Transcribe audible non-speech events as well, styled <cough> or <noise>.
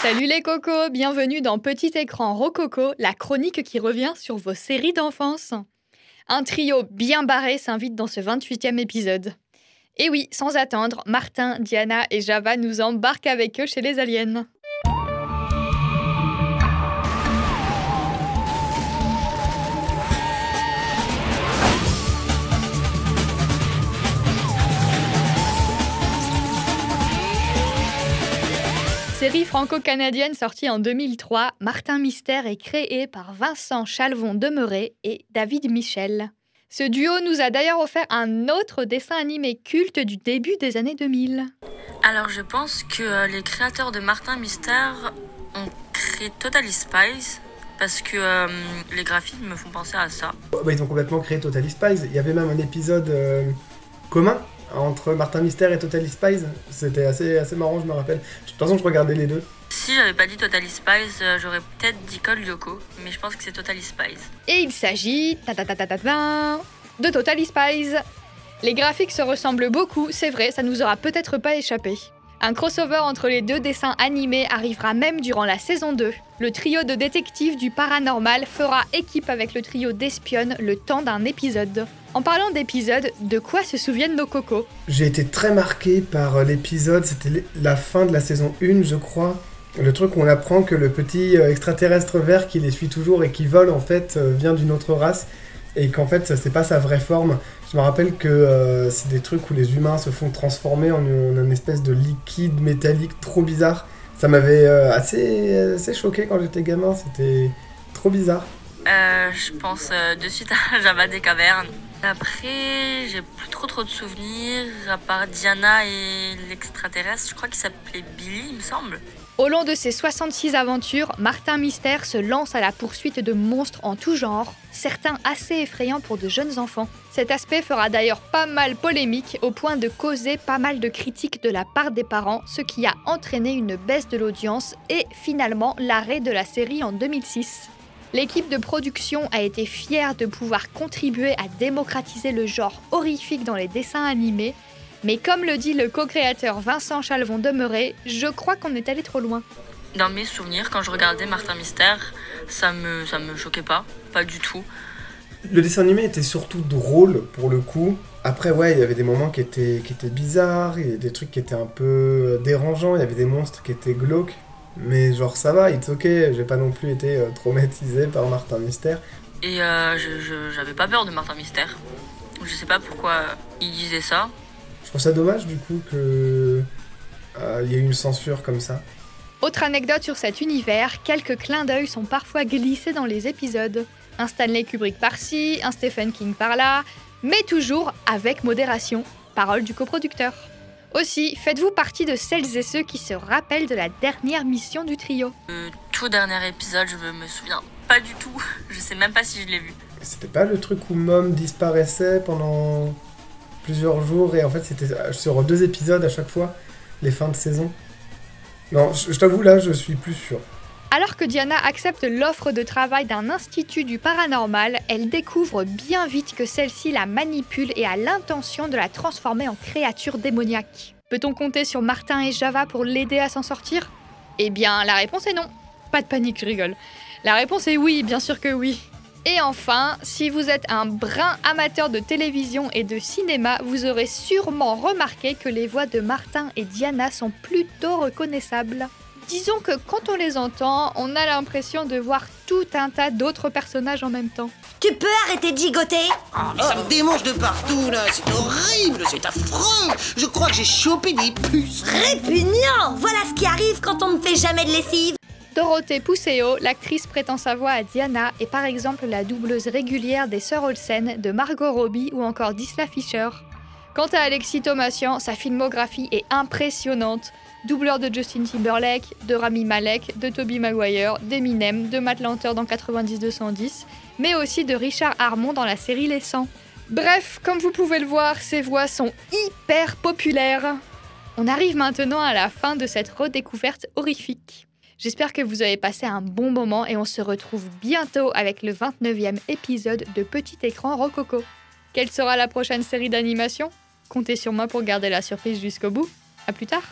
Salut les cocos, bienvenue dans Petit écran Rococo, la chronique qui revient sur vos séries d'enfance. Un trio bien barré s'invite dans ce 28e épisode. Et oui, sans attendre, Martin, Diana et Java nous embarquent avec eux chez les aliens. Série franco-canadienne sortie en 2003, Martin Mystère est créé par Vincent Chalvon Demeuré et David Michel. Ce duo nous a d'ailleurs offert un autre dessin animé culte du début des années 2000. Alors je pense que euh, les créateurs de Martin Mystère ont créé Totally Spies parce que euh, les graphismes me font penser à ça. Bah, ils ont complètement créé Totally Spies. Il y avait même un épisode euh, commun entre Martin Mystère et Totally Spies. C'était assez, assez marrant, je me rappelle. De toute façon, je regardais les deux. Si j'avais pas dit Totally Spies, euh, j'aurais peut-être dit Cole Lyoko, mais je pense que c'est Totally Spies. Et il s'agit ta ta ta ta ta ta, de Totally Spies. Les graphiques se ressemblent beaucoup, c'est vrai, ça nous aura peut-être pas échappé. Un crossover entre les deux dessins animés arrivera même durant la saison 2. Le trio de détectives du paranormal fera équipe avec le trio d'espionnes le temps d'un épisode. En parlant d'épisode, de quoi se souviennent nos cocos? J'ai été très marqué par l'épisode, c'était la fin de la saison 1, je crois. Le truc où on apprend que le petit euh, extraterrestre vert qui les suit toujours et qui vole en fait euh, vient d'une autre race et qu'en fait c'est pas sa vraie forme. Je me rappelle que euh, c'est des trucs où les humains se font transformer en, une espèce de liquide métallique trop bizarre. Ça m'avait assez, assez choqué quand j'étais gamin, c'était trop bizarre. je pense de suite à <laughs> Java des cavernes. Après, j'ai plus trop trop de souvenirs, à part Diana et l'extraterrestre, je crois qu'il s'appelait Billy, il me semble. Au long de ses 66 aventures, Martin Mystère se lance à la poursuite de monstres en tout genre, certains assez effrayants pour de jeunes enfants. Cet aspect fera d'ailleurs pas mal polémique au point de causer pas mal de critiques de la part des parents, ce qui a entraîné une baisse de l'audience et finalement l'arrêt de la série en 2006. L'équipe de production a été fière de pouvoir contribuer à démocratiser le genre horrifique dans les dessins animés mais comme le dit le co-créateur Vincent Chalvon Demeuré, je crois qu'on est allé trop loin. Dans mes souvenirs, quand je regardais Martin Mystère, ça me, ça me choquait pas, pas du tout. Le dessin animé était surtout drôle pour le coup. Après, ouais, il y avait des moments qui étaient, qui étaient bizarres, il y avait des trucs qui étaient un peu dérangeants, il y avait des monstres qui étaient glauques. Mais genre, ça va, it's ok, j'ai pas non plus été euh, traumatisé par Martin Mystère. Et euh, je, j'avais pas peur de Martin Mystère. Je sais pas pourquoi il disait ça. Je trouve ça dommage du coup que euh, il y ait une censure comme ça. Autre anecdote sur cet univers, quelques clins d'œil sont parfois glissés dans les épisodes. Un Stanley Kubrick par-ci, un Stephen King par-là, mais toujours avec modération. Parole du coproducteur. Aussi, faites-vous partie de celles et ceux qui se rappellent de la dernière mission du trio Le tout dernier épisode, je me souviens pas du tout. <laughs> Je sais même pas si je l'ai vu. C'était pas le truc où Mom disparaissait pendant plusieurs jours et en fait c'était sur deux épisodes à chaque fois, les fins de saison. Non, je, t'avoue là, je suis plus sûr. Alors que Diana accepte l'offre de travail d'un institut du paranormal, elle découvre bien vite que celle-ci la manipule et a l'intention de la transformer en créature démoniaque. Peut-on compter sur Martin et Java pour l'aider à s'en sortir? Eh bien, la réponse est non. Pas de panique, je rigole. La réponse est oui, bien sûr que oui. Et enfin, si vous êtes un brin amateur de télévision et de cinéma, vous aurez sûrement remarqué que les voix de Martin et Diana sont plutôt reconnaissables. Disons que quand on les entend, on a l'impression de voir tout un tas d'autres personnages en même temps. Tu peux arrêter de gigoter? Oh, mais ça me démange de partout là, c'est horrible, c'est affreux. Je crois que j'ai chopé des puces. Répugnant! Voilà ce qui arrive quand on ne fait jamais de lessive. Dorothée Pousseo, l'actrice prêtant sa voix à Diana, est par exemple la doubleuse régulière des Sœurs Olsen, de Margot Robbie ou encore d'Isla Fisher. Quant à Alexis Thomasian, sa filmographie est impressionnante. Doubleur de Justin Timberlake, de Rami Malek, de Toby Maguire, d'Eminem, de Matt Lanter dans 90-210, mais aussi de Richard Harmon dans la série Les 100. Bref, comme vous pouvez le voir, ces voix sont hyper populaires. On arrive maintenant à la fin de cette redécouverte horrifique. J'espère que vous avez passé un bon moment et on se retrouve bientôt avec le 29e épisode de Petit écran Rococo. Quelle sera la prochaine série d'animation? Comptez sur moi pour garder la surprise jusqu'au bout. A plus tard